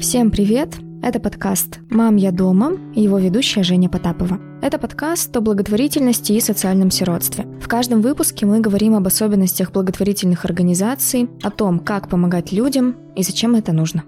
Всем привет! Это подкаст «Мам, я дома» и его ведущая Женя Потапова. Это подкаст о благотворительности и социальном сиротстве. В каждом выпуске мы говорим об особенностях благотворительных организаций, о том, как помогать людям и зачем это нужно.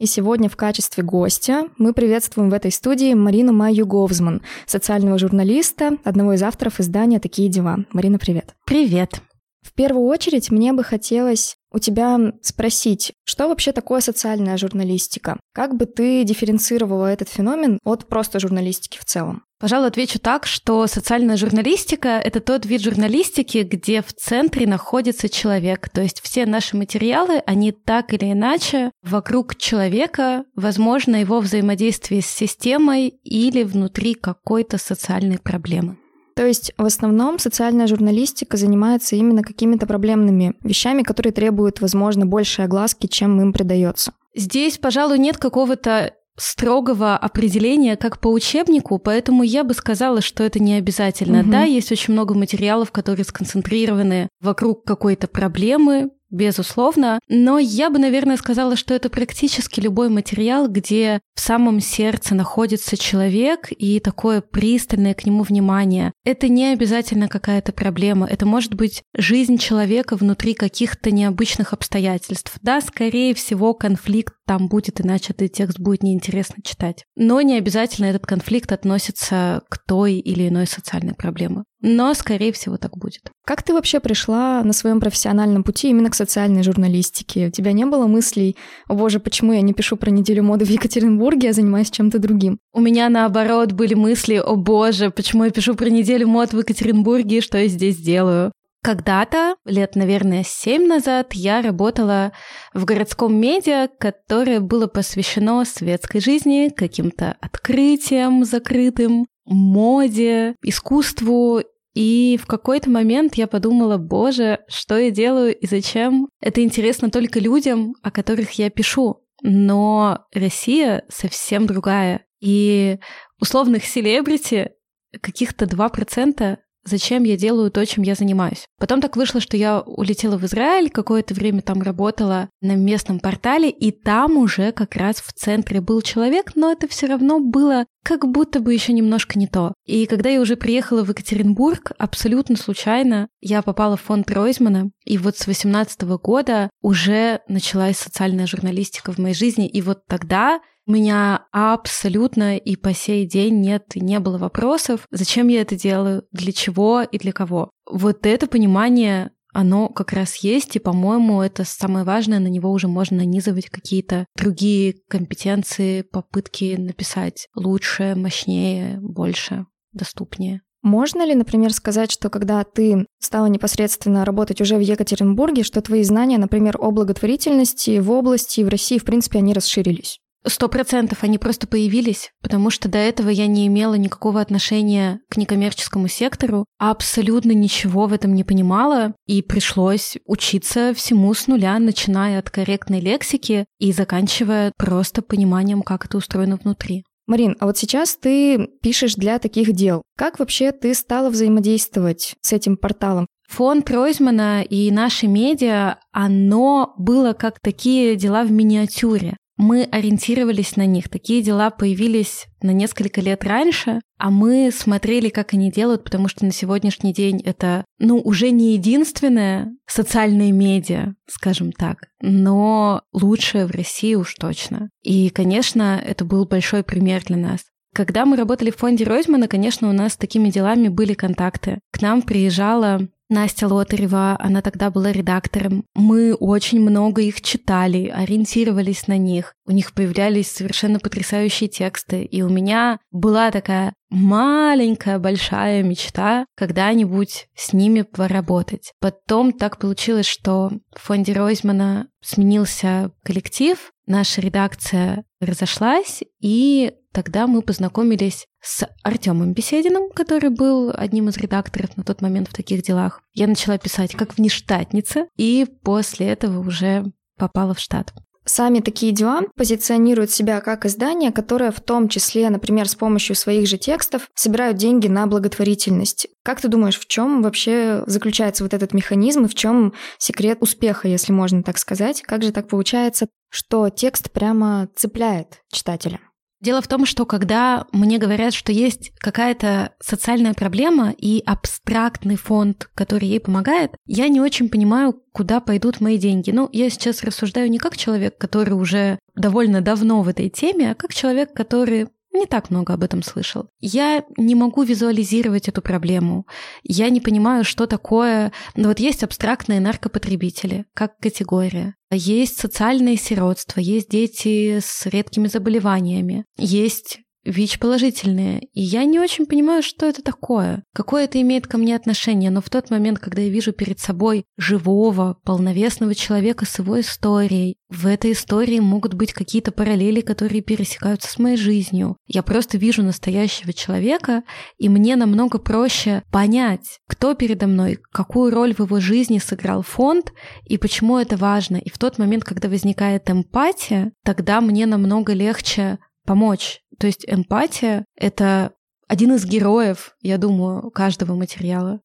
И сегодня в качестве гостя мы приветствуем в этой студии Марину Майю Говзман, социального журналиста, одного из авторов издания «Такие дела». Марина, привет. Привет. В первую очередь мне бы хотелось у тебя спросить, что вообще такое социальная журналистика? Как бы ты дифференцировала этот феномен от просто журналистики в целом? Пожалуй, отвечу так, что социальная журналистика — это тот вид журналистики, где в центре находится человек. То есть все наши материалы, они так или иначе вокруг человека, возможно, его взаимодействие с системой или внутри какой-то социальной проблемы. То есть в основном социальная журналистика занимается именно какими-то проблемными вещами, которые требуют, возможно, большей огласки, чем им придается. Здесь, пожалуй, нет какого-то строгого определения, как по учебнику, поэтому я бы сказала, что это не обязательно. Угу. Да, есть очень много материалов, которые сконцентрированы вокруг какой-то проблемы, безусловно. Но я бы, наверное, сказала, что это практически любой материал, где в самом сердце находится человек и такое пристальное к нему внимание. Это не обязательно какая-то проблема. Это может быть жизнь человека внутри каких-то необычных обстоятельств. Да, скорее всего, конфликт там будет, иначе этот текст будет неинтересно читать. Но не обязательно этот конфликт относится к той или иной социальной проблеме. Но, скорее всего, так будет. Как ты вообще пришла на своем профессиональном пути именно к социальной журналистике? У тебя не было мыслей, о боже, почему я не пишу про неделю моды в Екатеринбурге, а занимаюсь чем-то другим? У меня, наоборот, были мысли, о боже, почему я пишу про неделю мод в Екатеринбурге, что я здесь делаю? Когда-то, лет, наверное, семь назад, я работала в городском медиа, которое было посвящено светской жизни, каким-то открытиям закрытым, моде, искусству и в какой-то момент я подумала, боже, что я делаю и зачем? Это интересно только людям, о которых я пишу. Но Россия совсем другая. И условных селебрити каких-то 2% зачем я делаю то, чем я занимаюсь. Потом так вышло, что я улетела в Израиль, какое-то время там работала на местном портале, и там уже как раз в центре был человек, но это все равно было как будто бы еще немножко не то. И когда я уже приехала в Екатеринбург, абсолютно случайно я попала в фонд Ройзмана, и вот с 18 года уже началась социальная журналистика в моей жизни, и вот тогда у меня абсолютно и по сей день нет, не было вопросов, зачем я это делаю, для чего и для кого. Вот это понимание оно как раз есть, и, по-моему, это самое важное, на него уже можно нанизывать какие-то другие компетенции, попытки написать лучше, мощнее, больше, доступнее. Можно ли, например, сказать, что когда ты стала непосредственно работать уже в Екатеринбурге, что твои знания, например, о благотворительности в области и в России, в принципе, они расширились? Сто процентов они просто появились, потому что до этого я не имела никакого отношения к некоммерческому сектору, абсолютно ничего в этом не понимала, и пришлось учиться всему с нуля, начиная от корректной лексики и заканчивая просто пониманием, как это устроено внутри. Марин, а вот сейчас ты пишешь для таких дел. Как вообще ты стала взаимодействовать с этим порталом? Фонд Ройзмана и наши медиа, оно было как такие дела в миниатюре мы ориентировались на них. Такие дела появились на несколько лет раньше, а мы смотрели, как они делают, потому что на сегодняшний день это, ну, уже не единственное социальное медиа, скажем так, но лучшее в России уж точно. И, конечно, это был большой пример для нас. Когда мы работали в фонде Ройзмана, конечно, у нас с такими делами были контакты. К нам приезжала Настя Лотарева, она тогда была редактором. Мы очень много их читали, ориентировались на них. У них появлялись совершенно потрясающие тексты. И у меня была такая маленькая большая мечта когда-нибудь с ними поработать. Потом так получилось, что в фонде Ройзмана сменился коллектив, наша редакция разошлась, и тогда мы познакомились с Артемом Бесединым, который был одним из редакторов на тот момент в таких делах. Я начала писать как внештатница, и после этого уже попала в штат. Сами такие дела позиционируют себя как издание, которое в том числе, например, с помощью своих же текстов собирают деньги на благотворительность. Как ты думаешь, в чем вообще заключается вот этот механизм и в чем секрет успеха, если можно так сказать? Как же так получается, что текст прямо цепляет читателя? Дело в том, что когда мне говорят, что есть какая-то социальная проблема и абстрактный фонд, который ей помогает, я не очень понимаю, куда пойдут мои деньги. Ну, я сейчас рассуждаю не как человек, который уже довольно давно в этой теме, а как человек, который не так много об этом слышал. Я не могу визуализировать эту проблему. Я не понимаю, что такое... Ну вот есть абстрактные наркопотребители, как категория. Есть социальное сиротство, есть дети с редкими заболеваниями, есть ВИЧ-положительные. И я не очень понимаю, что это такое, какое это имеет ко мне отношение. Но в тот момент, когда я вижу перед собой живого, полновесного человека с его историей, в этой истории могут быть какие-то параллели, которые пересекаются с моей жизнью. Я просто вижу настоящего человека, и мне намного проще понять, кто передо мной, какую роль в его жизни сыграл фонд и почему это важно. И в тот момент, когда возникает эмпатия, тогда мне намного легче помочь. То есть эмпатия — это один из героев, я думаю, каждого материала.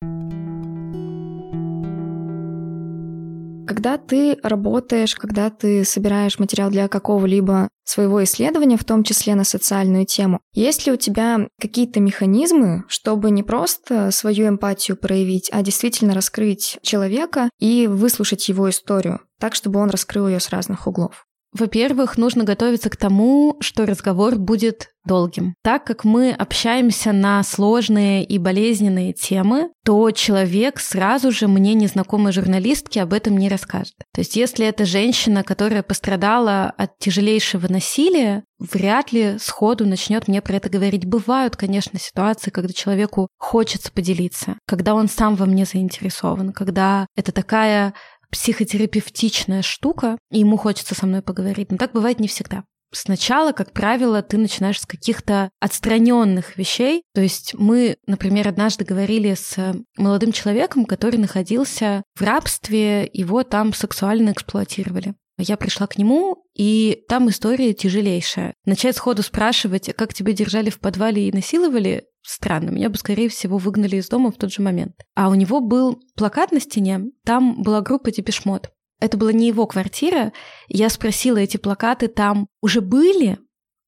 Когда ты работаешь, когда ты собираешь материал для какого-либо своего исследования, в том числе на социальную тему, есть ли у тебя какие-то механизмы, чтобы не просто свою эмпатию проявить, а действительно раскрыть человека и выслушать его историю, так, чтобы он раскрыл ее с разных углов? Во-первых, нужно готовиться к тому, что разговор будет долгим. Так как мы общаемся на сложные и болезненные темы, то человек сразу же мне незнакомой журналистке об этом не расскажет. То есть если это женщина, которая пострадала от тяжелейшего насилия, вряд ли сходу начнет мне про это говорить. Бывают, конечно, ситуации, когда человеку хочется поделиться, когда он сам во мне заинтересован, когда это такая психотерапевтичная штука, и ему хочется со мной поговорить. Но так бывает не всегда. Сначала, как правило, ты начинаешь с каких-то отстраненных вещей. То есть мы, например, однажды говорили с молодым человеком, который находился в рабстве, его там сексуально эксплуатировали. Я пришла к нему, и там история тяжелейшая. Начать сходу спрашивать, «А как тебя держали в подвале и насиловали, странно. Меня бы, скорее всего, выгнали из дома в тот же момент. А у него был плакат на стене, там была группа Депешмот. Это была не его квартира. Я спросила, эти плакаты там уже были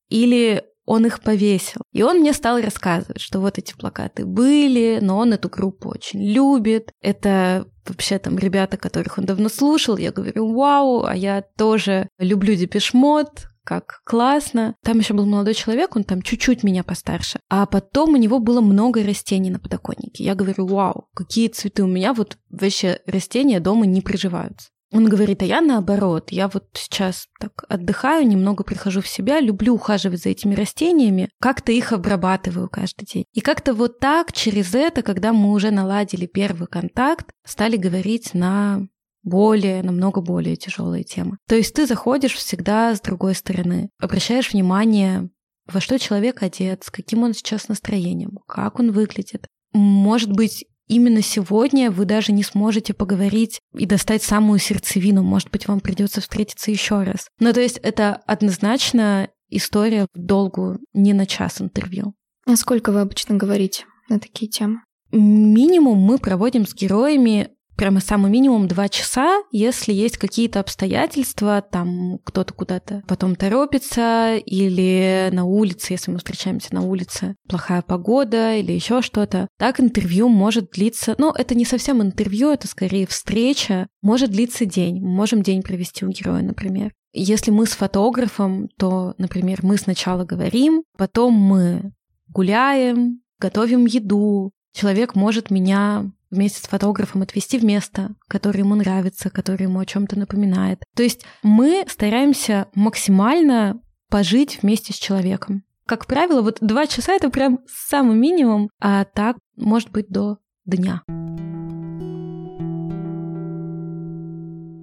или он их повесил. И он мне стал рассказывать, что вот эти плакаты были, но он эту группу очень любит. Это вообще там ребята, которых он давно слушал. Я говорю, вау, а я тоже люблю Депешмот, как классно. Там еще был молодой человек, он там чуть-чуть меня постарше. А потом у него было много растений на подоконнике. Я говорю, вау, какие цветы у меня, вот вообще растения дома не приживаются. Он говорит, а я наоборот, я вот сейчас так отдыхаю, немного прихожу в себя, люблю ухаживать за этими растениями, как-то их обрабатываю каждый день. И как-то вот так, через это, когда мы уже наладили первый контакт, стали говорить на более, намного более тяжелые темы. То есть ты заходишь всегда с другой стороны, обращаешь внимание, во что человек одет, с каким он сейчас настроением, как он выглядит. Может быть, именно сегодня вы даже не сможете поговорить и достать самую сердцевину. Может быть, вам придется встретиться еще раз. Ну, то есть это однозначно история в долгу, не на час интервью. А сколько вы обычно говорите на такие темы? Минимум мы проводим с героями прямо самый минимум два часа, если есть какие-то обстоятельства, там кто-то куда-то потом торопится, или на улице, если мы встречаемся на улице, плохая погода или еще что-то. Так интервью может длиться, ну, это не совсем интервью, это скорее встреча, может длиться день. Мы можем день провести у героя, например. Если мы с фотографом, то, например, мы сначала говорим, потом мы гуляем, готовим еду. Человек может меня вместе с фотографом отвести в место, которое ему нравится, которое ему о чем-то напоминает. То есть мы стараемся максимально пожить вместе с человеком. Как правило, вот два часа это прям самый минимум, а так может быть до дня.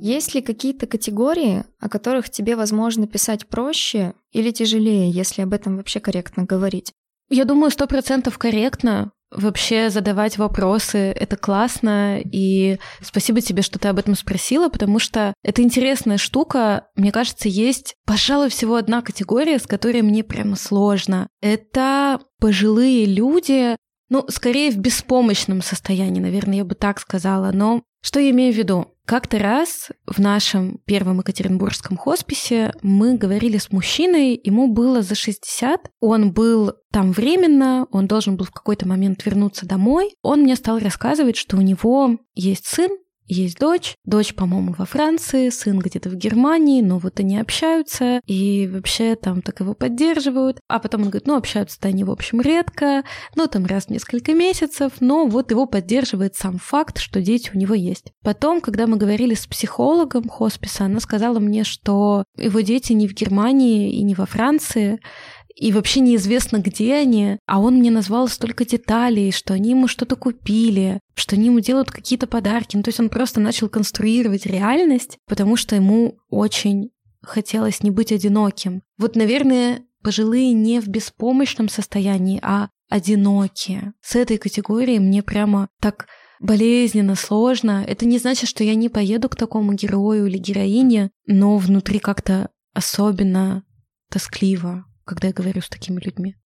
Есть ли какие-то категории, о которых тебе, возможно, писать проще или тяжелее, если об этом вообще корректно говорить? Я думаю, сто процентов корректно, вообще задавать вопросы. Это классно, и спасибо тебе, что ты об этом спросила, потому что это интересная штука. Мне кажется, есть, пожалуй, всего одна категория, с которой мне прямо сложно. Это пожилые люди, ну, скорее в беспомощном состоянии, наверное, я бы так сказала. Но что я имею в виду? Как-то раз в нашем первом екатеринбургском хосписе мы говорили с мужчиной, ему было за 60, он был там временно, он должен был в какой-то момент вернуться домой. Он мне стал рассказывать, что у него есть сын, есть дочь. Дочь, по-моему, во Франции, сын где-то в Германии, но вот они общаются и вообще там так его поддерживают. А потом он говорит, ну, общаются-то они, в общем, редко, ну, там раз в несколько месяцев, но вот его поддерживает сам факт, что дети у него есть. Потом, когда мы говорили с психологом хосписа, она сказала мне, что его дети не в Германии и не во Франции, и вообще неизвестно, где они, а он мне назвал столько деталей, что они ему что-то купили, что они ему делают какие-то подарки. Ну, то есть он просто начал конструировать реальность, потому что ему очень хотелось не быть одиноким. Вот, наверное, пожилые не в беспомощном состоянии, а одинокие. С этой категорией мне прямо так болезненно, сложно. Это не значит, что я не поеду к такому герою или героине, но внутри как-то особенно тоскливо когда я говорю с такими людьми.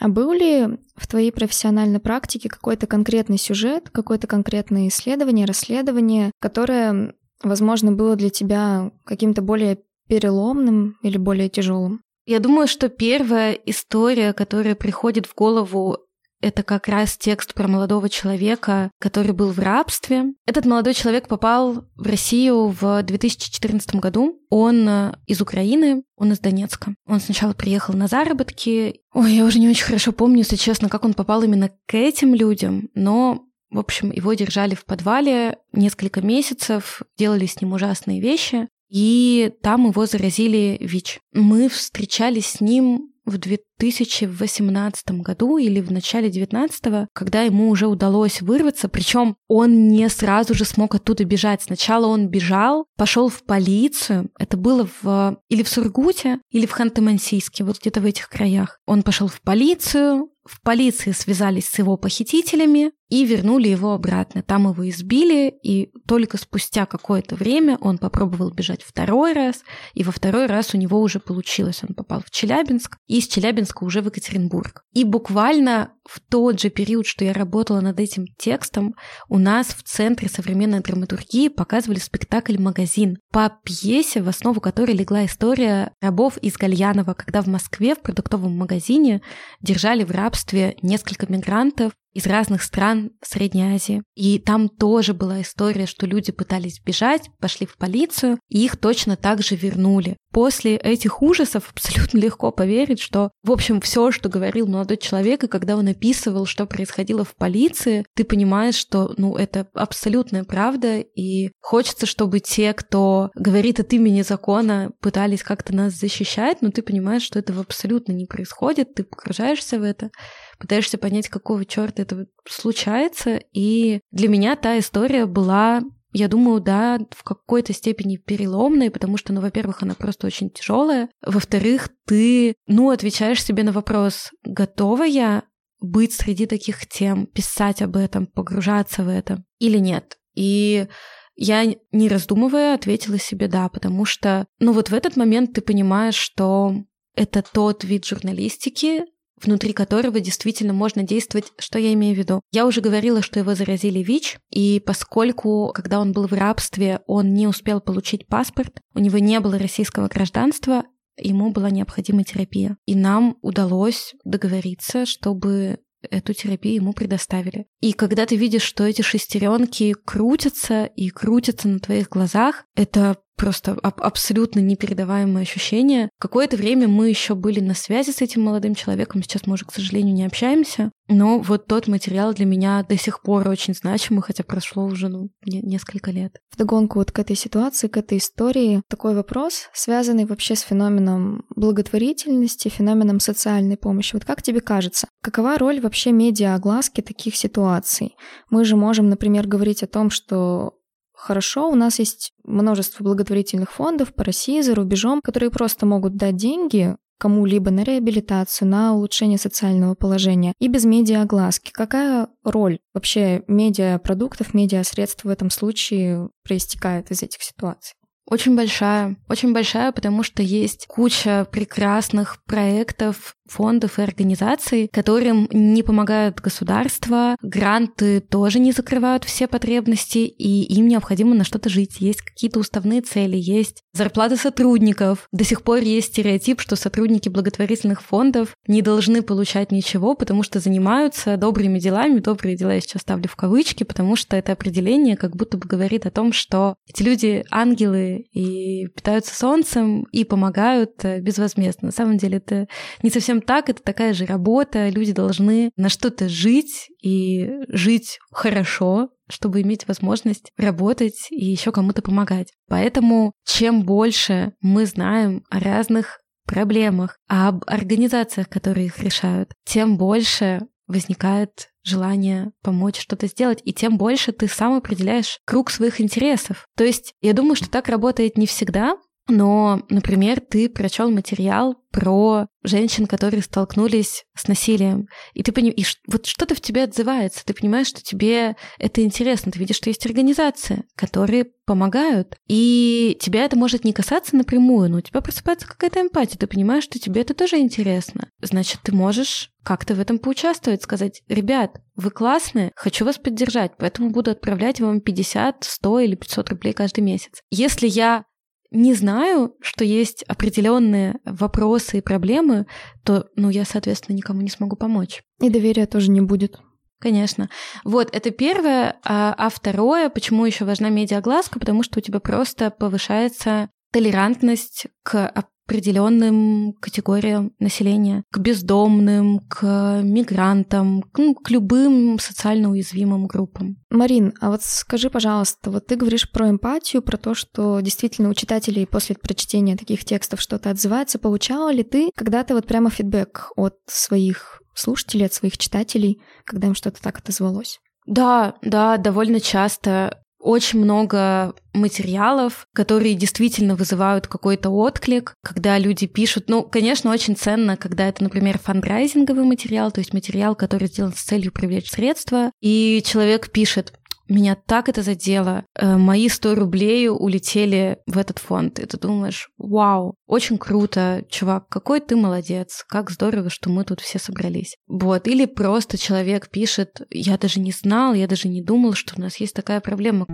А был ли в твоей профессиональной практике какой-то конкретный сюжет, какое-то конкретное исследование, расследование, которое, возможно, было для тебя каким-то более переломным или более тяжелым? Я думаю, что первая история, которая приходит в голову, это как раз текст про молодого человека, который был в рабстве. Этот молодой человек попал в Россию в 2014 году. Он э, из Украины, он из Донецка. Он сначала приехал на заработки. Ой, я уже не очень хорошо помню, если честно, как он попал именно к этим людям, но в общем, его держали в подвале несколько месяцев, делали с ним ужасные вещи, и там его заразили ВИЧ. Мы встречались с ним в 2018 году или в начале 19 когда ему уже удалось вырваться, причем он не сразу же смог оттуда бежать. Сначала он бежал, пошел в полицию, это было в или в Сургуте, или в Ханты-Мансийске, вот где-то в этих краях. Он пошел в полицию, в полиции связались с его похитителями и вернули его обратно. Там его избили, и только спустя какое-то время он попробовал бежать второй раз, и во второй раз у него уже получилось. Он попал в Челябинск, и из Челябинска уже в Екатеринбург. И буквально в тот же период, что я работала над этим текстом, у нас в Центре современной драматургии показывали спектакль «Магазин» по пьесе, в основу которой легла история рабов из Гальянова, когда в Москве в продуктовом магазине держали в рабстве несколько мигрантов, из разных стран Средней Азии. И там тоже была история, что люди пытались бежать, пошли в полицию, и их точно так же вернули. После этих ужасов абсолютно легко поверить, что, в общем, все, что говорил молодой человек, и когда он описывал, что происходило в полиции, ты понимаешь, что, ну, это абсолютная правда, и хочется, чтобы те, кто говорит от имени закона, пытались как-то нас защищать, но ты понимаешь, что этого абсолютно не происходит, ты погружаешься в это пытаешься понять, какого черта это случается. И для меня та история была я думаю, да, в какой-то степени переломной, потому что, ну, во-первых, она просто очень тяжелая. Во-вторых, ты, ну, отвечаешь себе на вопрос, готова я быть среди таких тем, писать об этом, погружаться в это или нет. И я, не раздумывая, ответила себе да, потому что, ну, вот в этот момент ты понимаешь, что это тот вид журналистики, внутри которого действительно можно действовать. Что я имею в виду? Я уже говорила, что его заразили ВИЧ, и поскольку, когда он был в рабстве, он не успел получить паспорт, у него не было российского гражданства, ему была необходима терапия. И нам удалось договориться, чтобы эту терапию ему предоставили. И когда ты видишь, что эти шестеренки крутятся и крутятся на твоих глазах, это просто аб- абсолютно непередаваемое ощущение. Какое-то время мы еще были на связи с этим молодым человеком, сейчас мы уже, к сожалению, не общаемся. Но вот тот материал для меня до сих пор очень значимый, хотя прошло уже ну, не- несколько лет. Вдогонку вот к этой ситуации, к этой истории, такой вопрос, связанный вообще с феноменом благотворительности, феноменом социальной помощи. Вот как тебе кажется, какова роль вообще медиа-огласки таких ситуаций? Мы же можем, например, говорить о том, что Хорошо, у нас есть множество благотворительных фондов по России, за рубежом, которые просто могут дать деньги кому-либо на реабилитацию, на улучшение социального положения и без медиа-огласки. Какая роль вообще медиапродуктов, медиасредств в этом случае проистекает из этих ситуаций? Очень большая, очень большая, потому что есть куча прекрасных проектов, фондов и организаций, которым не помогают государство, гранты тоже не закрывают все потребности, и им необходимо на что-то жить. Есть какие-то уставные цели, есть зарплаты сотрудников. До сих пор есть стереотип, что сотрудники благотворительных фондов не должны получать ничего, потому что занимаются добрыми делами. Добрые дела я сейчас ставлю в кавычки, потому что это определение как будто бы говорит о том, что эти люди ангелы и питаются солнцем и помогают э, безвозмездно. На самом деле это не совсем совсем так, это такая же работа, люди должны на что-то жить и жить хорошо, чтобы иметь возможность работать и еще кому-то помогать. Поэтому чем больше мы знаем о разных проблемах, об организациях, которые их решают, тем больше возникает желание помочь что-то сделать, и тем больше ты сам определяешь круг своих интересов. То есть я думаю, что так работает не всегда, но, например, ты прочел материал про женщин, которые столкнулись с насилием, и ты понимаешь, и вот что-то в тебе отзывается, ты понимаешь, что тебе это интересно, ты видишь, что есть организации, которые помогают, и тебя это может не касаться напрямую, но у тебя просыпается какая-то эмпатия, ты понимаешь, что тебе это тоже интересно. Значит, ты можешь как-то в этом поучаствовать, сказать, ребят, вы классные, хочу вас поддержать, поэтому буду отправлять вам 50, 100 или 500 рублей каждый месяц. Если я не знаю, что есть определенные вопросы и проблемы, то, ну, я, соответственно, никому не смогу помочь. И доверия тоже не будет. Конечно. Вот, это первое. А, а второе, почему еще важна медиагласка, потому что у тебя просто повышается толерантность к определенным категориям населения, к бездомным, к мигрантам, к, ну, к любым социально уязвимым группам. Марин, а вот скажи, пожалуйста, вот ты говоришь про эмпатию, про то, что действительно у читателей после прочтения таких текстов что-то отзывается. Получала ли ты когда-то вот прямо фидбэк от своих слушателей, от своих читателей, когда им что-то так отозвалось? Да, да, довольно часто очень много материалов, которые действительно вызывают какой-то отклик, когда люди пишут. Ну, конечно, очень ценно, когда это, например, фандрайзинговый материал, то есть материал, который сделан с целью привлечь средства, и человек пишет, меня так это задело. Э, мои 100 рублей улетели в этот фонд. И ты думаешь, вау, очень круто, чувак, какой ты молодец, как здорово, что мы тут все собрались. Вот, или просто человек пишет, я даже не знал, я даже не думал, что у нас есть такая проблема.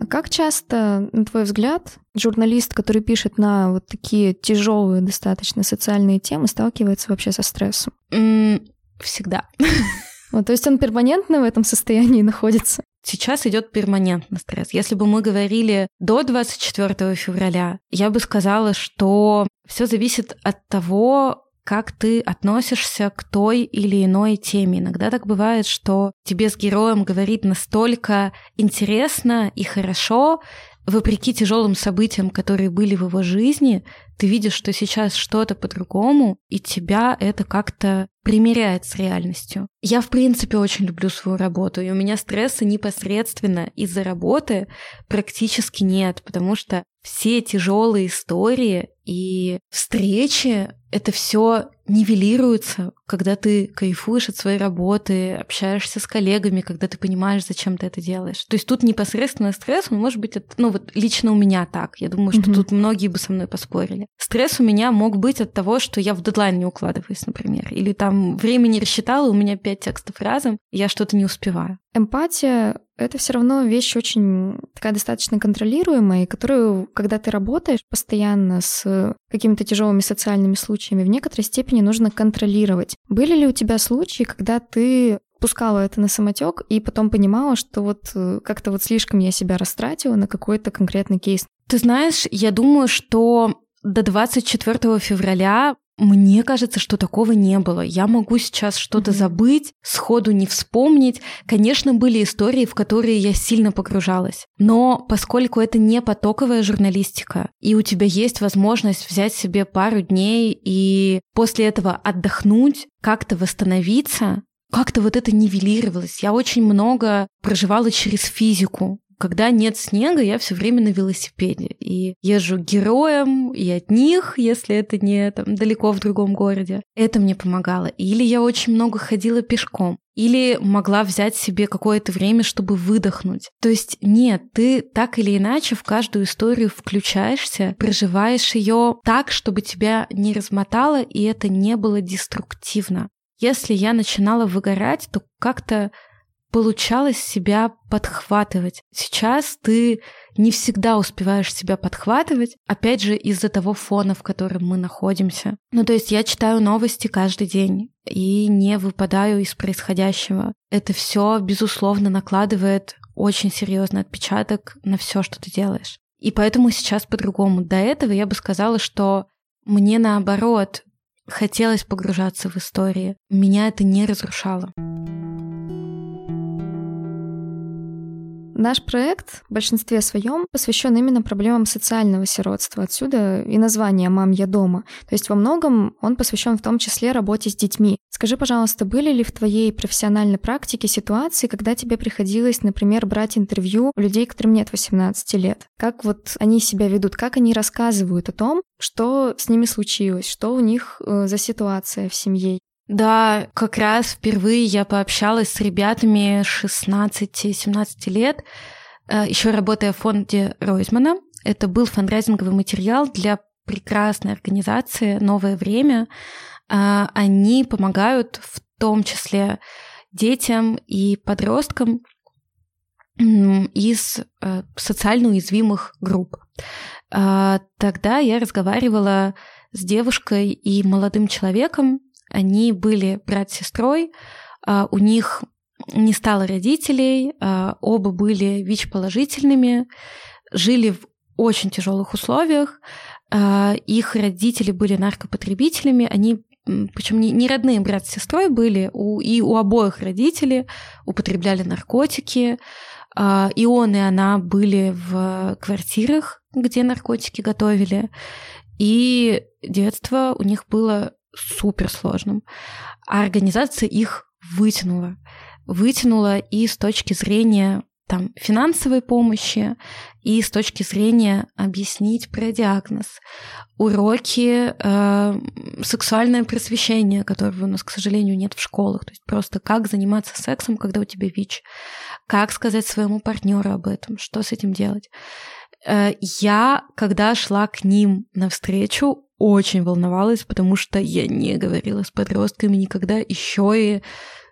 А как часто, на твой взгляд, журналист, который пишет на вот такие тяжелые достаточно социальные темы, сталкивается вообще со стрессом? всегда. Вот, то есть он перманентно в этом состоянии находится? Сейчас идет перманентный стресс. Если бы мы говорили до 24 февраля, я бы сказала, что все зависит от того, как ты относишься к той или иной теме. Иногда так бывает, что тебе с героем говорить настолько интересно и хорошо, вопреки тяжелым событиям, которые были в его жизни, ты видишь, что сейчас что-то по-другому, и тебя это как-то примеряет с реальностью. Я, в принципе, очень люблю свою работу, и у меня стресса непосредственно из-за работы практически нет, потому что все тяжелые истории и встречи, это все нивелируется, когда ты кайфуешь от своей работы, общаешься с коллегами, когда ты понимаешь, зачем ты это делаешь. То есть тут непосредственно стресс, он может быть, от, ну вот лично у меня так. Я думаю, что mm-hmm. тут многие бы со мной поспорили. Стресс у меня мог быть от того, что я в дедлайн не укладываюсь, например, или там время не рассчитала, у меня пять текстов разом, я что-то не успеваю. Эмпатия — это все равно вещь очень такая достаточно контролируемая, которую, когда ты работаешь постоянно с какими-то тяжелыми социальными случаями, в некоторой степени нужно контролировать. Были ли у тебя случаи, когда ты пускала это на самотек и потом понимала, что вот э, как-то вот слишком я себя растратила на какой-то конкретный кейс? Ты знаешь, я думаю, что до 24 февраля мне кажется, что такого не было. Я могу сейчас что-то mm-hmm. забыть, сходу не вспомнить. Конечно, были истории, в которые я сильно погружалась. Но поскольку это не потоковая журналистика, и у тебя есть возможность взять себе пару дней и после этого отдохнуть, как-то восстановиться, как-то вот это нивелировалось. Я очень много проживала через физику Когда нет снега, я все время на велосипеде. И езжу героем, и от них, если это не там, далеко в другом городе. Это мне помогало. Или я очень много ходила пешком. Или могла взять себе какое-то время, чтобы выдохнуть. То есть нет, ты так или иначе в каждую историю включаешься, проживаешь ее так, чтобы тебя не размотало, и это не было деструктивно. Если я начинала выгорать, то как-то получалось себя подхватывать. Сейчас ты не всегда успеваешь себя подхватывать, опять же, из-за того фона, в котором мы находимся. Ну, то есть я читаю новости каждый день и не выпадаю из происходящего. Это все, безусловно, накладывает очень серьезный отпечаток на все, что ты делаешь. И поэтому сейчас по-другому. До этого я бы сказала, что мне наоборот хотелось погружаться в истории. Меня это не разрушало. Наш проект в большинстве своем посвящен именно проблемам социального сиротства. Отсюда и название «Мам, я дома». То есть во многом он посвящен в том числе работе с детьми. Скажи, пожалуйста, были ли в твоей профессиональной практике ситуации, когда тебе приходилось, например, брать интервью у людей, которым нет 18 лет? Как вот они себя ведут, как они рассказывают о том, что с ними случилось, что у них э, за ситуация в семье? Да, как раз впервые я пообщалась с ребятами 16-17 лет, э, еще работая в фонде Ройзмана. Это был фандрайзинговый материал для прекрасной организации «Новое время». Э, они помогают в том числе детям и подросткам из э, социально уязвимых групп. Тогда я разговаривала с девушкой и молодым человеком, они были брат с сестрой, а, у них не стало родителей, а, оба были ВИЧ-положительными, жили в очень тяжелых условиях, а, их родители были наркопотребителями, они причем не, не родные брат с сестрой были, у, и у обоих родителей употребляли наркотики, и он, и она были в квартирах, где наркотики готовили, и детство у них было супер сложным. А организация их вытянула. Вытянула и с точки зрения там, финансовой помощи и с точки зрения объяснить про диагноз. Уроки э, сексуальное просвещение, которого у нас, к сожалению, нет в школах. То есть просто как заниматься сексом, когда у тебя ВИЧ. Как сказать своему партнеру об этом, что с этим делать. Э, я, когда шла к ним навстречу, очень волновалась, потому что я не говорила с подростками никогда, еще и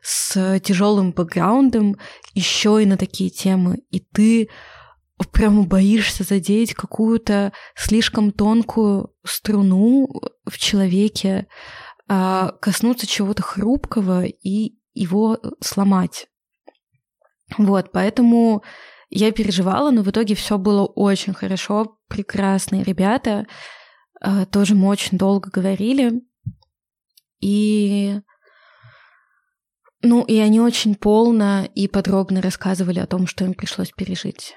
с тяжелым бэкграундом, еще и на такие темы. И ты прямо боишься задеть какую-то слишком тонкую струну в человеке, а, коснуться чего-то хрупкого и его сломать. Вот, поэтому я переживала, но в итоге все было очень хорошо, прекрасные ребята. А, тоже мы очень долго говорили. И ну, и они очень полно и подробно рассказывали о том, что им пришлось пережить.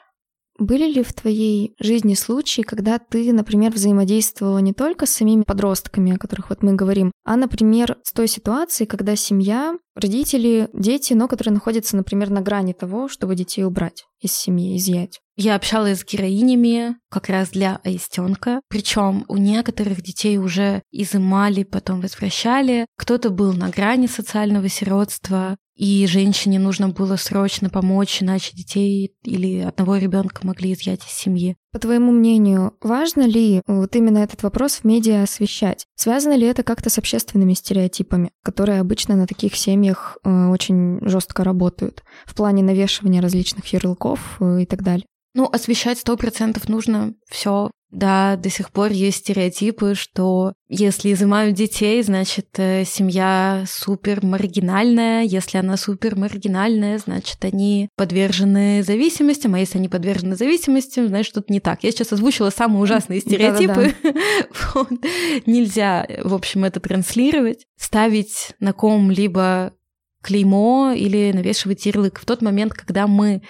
Были ли в твоей жизни случаи, когда ты, например, взаимодействовала не только с самими подростками, о которых вот мы говорим, а, например, с той ситуацией, когда семья, родители, дети, но которые находятся, например, на грани того, чтобы детей убрать из семьи, изъять? Я общалась с героинями как раз для аистенка. Причем у некоторых детей уже изымали, потом возвращали. Кто-то был на грани социального сиротства, и женщине нужно было срочно помочь, иначе детей или одного ребенка могли изъять из семьи. По твоему мнению, важно ли вот именно этот вопрос в медиа освещать? Связано ли это как-то с общественными стереотипами, которые обычно на таких семьях э, очень жестко работают в плане навешивания различных ярлыков э, и так далее? Ну, освещать сто процентов нужно все. Да, до сих пор есть стереотипы, что если изымают детей, значит, э, семья супер маргинальная. Если она супер маргинальная, значит, они подвержены зависимостям. А если они подвержены зависимостям, значит, что-то не так. Я сейчас озвучила самые ужасные стереотипы. Нельзя, в общем, это транслировать. Ставить на ком-либо клеймо или навешивать ярлык в тот момент, когда мы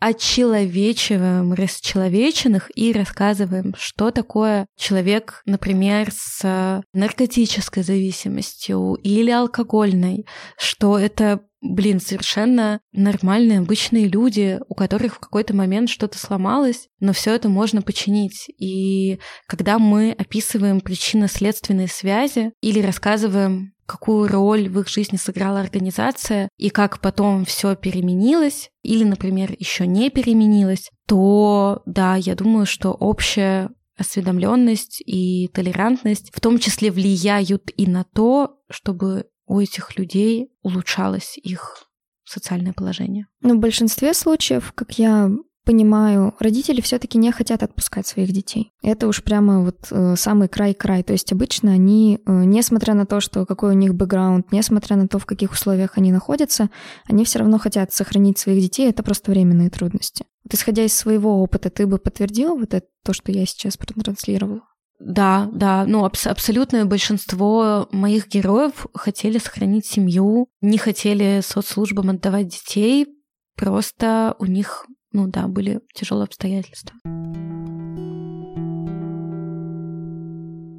очеловечиваем расчеловеченных и рассказываем, что такое человек, например, с наркотической зависимостью или алкогольной, что это блин, совершенно нормальные, обычные люди, у которых в какой-то момент что-то сломалось, но все это можно починить. И когда мы описываем причинно-следственные связи или рассказываем какую роль в их жизни сыграла организация и как потом все переменилось или, например, еще не переменилось, то да, я думаю, что общая осведомленность и толерантность в том числе влияют и на то, чтобы у этих людей улучшалось их социальное положение. Но в большинстве случаев, как я понимаю, родители все-таки не хотят отпускать своих детей. Это уж прямо вот э, самый край-край. То есть обычно они, э, несмотря на то, что какой у них бэкграунд, несмотря на то, в каких условиях они находятся, они все равно хотят сохранить своих детей. Это просто временные трудности. Вот исходя из своего опыта, ты бы подтвердил вот это, то, что я сейчас протранслировала? Да, да, ну абс- абсолютное большинство моих героев хотели сохранить семью, не хотели соцслужбам отдавать детей, просто у них, ну да, были тяжелые обстоятельства.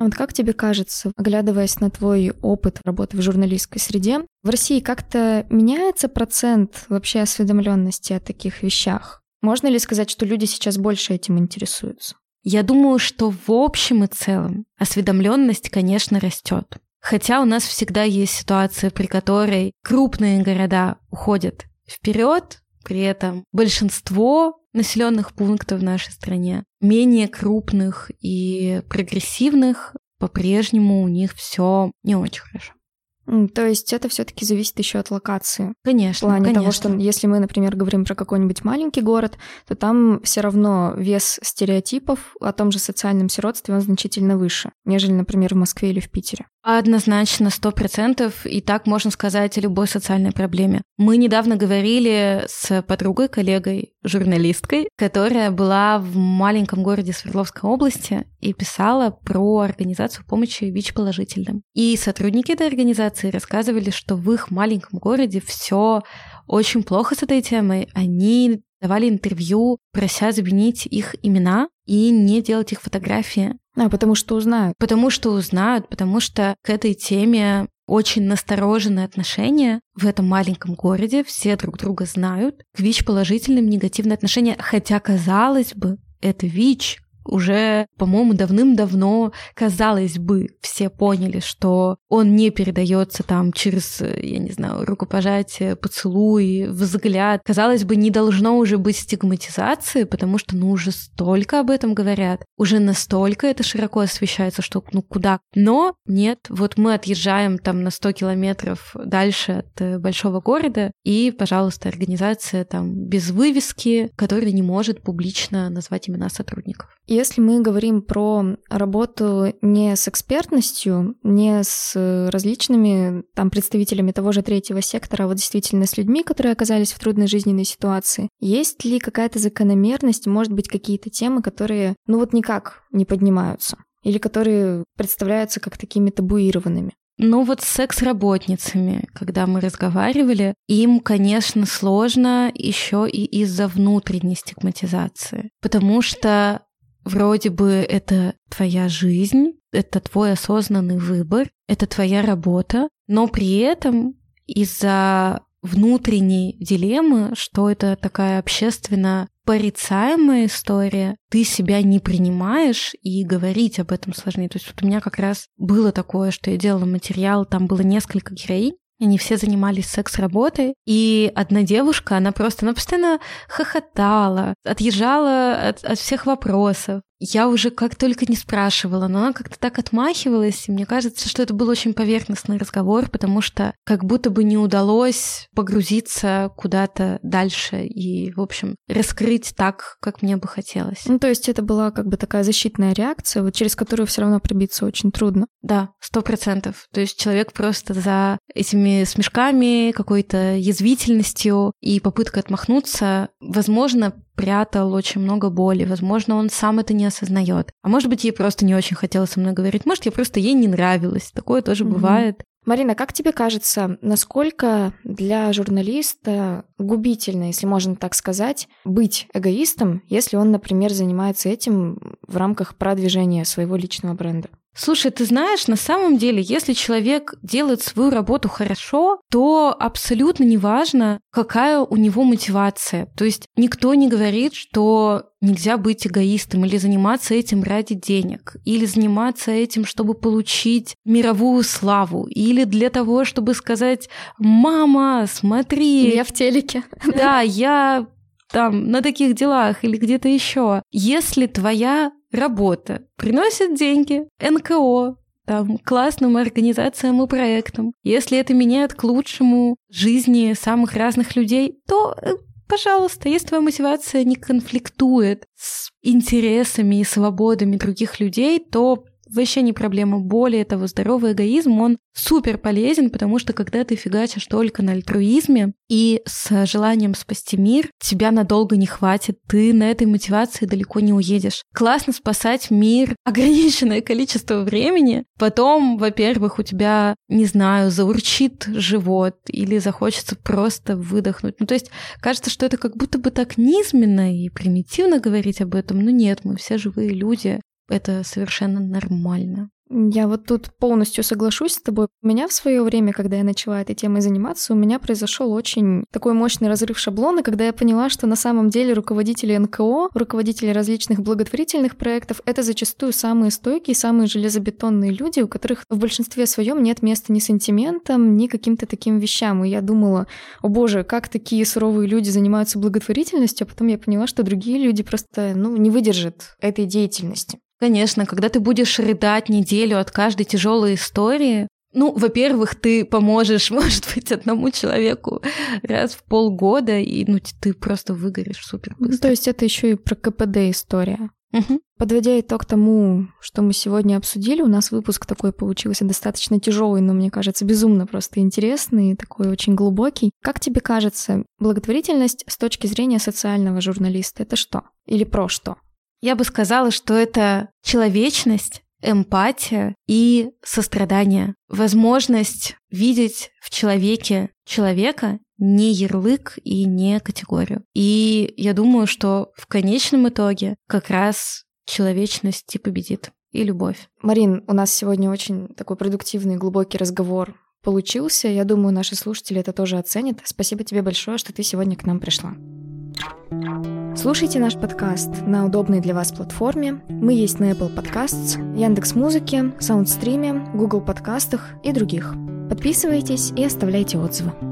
А вот как тебе кажется, оглядываясь на твой опыт работы в журналистской среде, в России как-то меняется процент вообще осведомленности о таких вещах? Можно ли сказать, что люди сейчас больше этим интересуются? Я думаю, что в общем и целом осведомленность, конечно, растет. Хотя у нас всегда есть ситуация, при которой крупные города уходят вперед, при этом большинство населенных пунктов в нашей стране, менее крупных и прогрессивных, по-прежнему у них все не очень хорошо. То есть это все-таки зависит еще от локации. Конечно. В плане конечно. того, что если мы, например, говорим про какой-нибудь маленький город, то там все равно вес стереотипов о том же социальном сиротстве он значительно выше, нежели, например, в Москве или в Питере. Однозначно, сто процентов, и так можно сказать о любой социальной проблеме. Мы недавно говорили с подругой, коллегой, журналисткой, которая была в маленьком городе Свердловской области и писала про организацию помощи ВИЧ-положительным. И сотрудники этой организации рассказывали, что в их маленьком городе все очень плохо с этой темой. Они давали интервью, прося заменить их имена и не делать их фотографии. А, потому что узнают. Потому что узнают, потому что к этой теме очень настороженное отношение в этом маленьком городе, все друг друга знают, к ВИЧ положительным негативное отношение, хотя, казалось бы, это ВИЧ, уже, по-моему, давным-давно, казалось бы, все поняли, что он не передается там через, я не знаю, рукопожатие, поцелуй, взгляд. Казалось бы, не должно уже быть стигматизации, потому что, ну, уже столько об этом говорят, уже настолько это широко освещается, что, ну, куда. Но нет, вот мы отъезжаем там на 100 километров дальше от э, большого города, и, пожалуйста, организация там без вывески, которая не может публично назвать имена сотрудников. Если мы говорим про работу не с экспертностью, не с различными там представителями того же третьего сектора, а вот действительно с людьми, которые оказались в трудной жизненной ситуации, есть ли какая-то закономерность, может быть, какие-то темы, которые, ну вот никак не поднимаются? Или которые представляются как такими табуированными? Ну вот с секс-работницами, когда мы разговаривали, им, конечно, сложно еще и из-за внутренней стигматизации. Потому что Вроде бы это твоя жизнь, это твой осознанный выбор, это твоя работа, но при этом из-за внутренней дилеммы, что это такая общественно порицаемая история, ты себя не принимаешь, и говорить об этом сложнее. То есть вот у меня как раз было такое, что я делала материал, там было несколько героинь, они все занимались секс-работой, и одна девушка, она просто, она постоянно хохотала, отъезжала от, от всех вопросов. Я уже как только не спрашивала, но она как-то так отмахивалась, и мне кажется, что это был очень поверхностный разговор, потому что как будто бы не удалось погрузиться куда-то дальше и, в общем, раскрыть так, как мне бы хотелось. Ну, то есть это была как бы такая защитная реакция, вот через которую все равно пробиться очень трудно. Да, сто процентов. То есть человек просто за этими смешками, какой-то язвительностью и попыткой отмахнуться, возможно, прятал очень много боли. Возможно, он сам это не осознает. А может быть, ей просто не очень хотелось со мной говорить. Может, я просто ей не нравилась. Такое тоже угу. бывает. Марина, как тебе кажется, насколько для журналиста губительно, если можно так сказать, быть эгоистом, если он, например, занимается этим в рамках продвижения своего личного бренда? Слушай, ты знаешь, на самом деле, если человек делает свою работу хорошо, то абсолютно не важно, какая у него мотивация. То есть никто не говорит, что нельзя быть эгоистом или заниматься этим ради денег, или заниматься этим, чтобы получить мировую славу, или для того, чтобы сказать «мама, смотри». Я в телеке. Да, я там на таких делах или где-то еще. Если твоя работа. Приносит деньги, НКО, там, классным организациям и проектам, если это меняет к лучшему жизни самых разных людей, то э, пожалуйста, если твоя мотивация не конфликтует с интересами и свободами других людей, то вообще не проблема. Более того, здоровый эгоизм, он супер полезен, потому что когда ты фигачишь только на альтруизме и с желанием спасти мир, тебя надолго не хватит, ты на этой мотивации далеко не уедешь. Классно спасать мир ограниченное количество времени, потом, во-первых, у тебя, не знаю, заурчит живот или захочется просто выдохнуть. Ну, то есть кажется, что это как будто бы так низменно и примитивно говорить об этом, но нет, мы все живые люди, это совершенно нормально. Я вот тут полностью соглашусь с тобой. У меня в свое время, когда я начала этой темой заниматься, у меня произошел очень такой мощный разрыв шаблона, когда я поняла, что на самом деле руководители НКО, руководители различных благотворительных проектов — это зачастую самые стойкие, самые железобетонные люди, у которых в большинстве своем нет места ни сентиментам, ни каким-то таким вещам. И я думала, о боже, как такие суровые люди занимаются благотворительностью, а потом я поняла, что другие люди просто ну, не выдержат этой деятельности. Конечно, когда ты будешь рыдать неделю от каждой тяжелой истории, ну, во-первых, ты поможешь, может быть, одному человеку раз в полгода, и ну, ты просто выгоришь супер быстро. Ну, то есть это еще и про КПД история. Угу. Подводя итог тому, что мы сегодня обсудили, у нас выпуск такой получился достаточно тяжелый, но мне кажется безумно просто интересный, такой очень глубокий. Как тебе кажется, благотворительность с точки зрения социального журналиста это что? Или про что? Я бы сказала, что это человечность, эмпатия и сострадание. Возможность видеть в человеке человека не ярлык и не категорию. И я думаю, что в конечном итоге как раз человечность и победит, и любовь. Марин, у нас сегодня очень такой продуктивный, глубокий разговор получился. Я думаю, наши слушатели это тоже оценят. Спасибо тебе большое, что ты сегодня к нам пришла. Слушайте наш подкаст на удобной для вас платформе. Мы есть на Apple Podcasts, Яндекс Музыке, Саундстриме, Google подкастах и других. Подписывайтесь и оставляйте отзывы.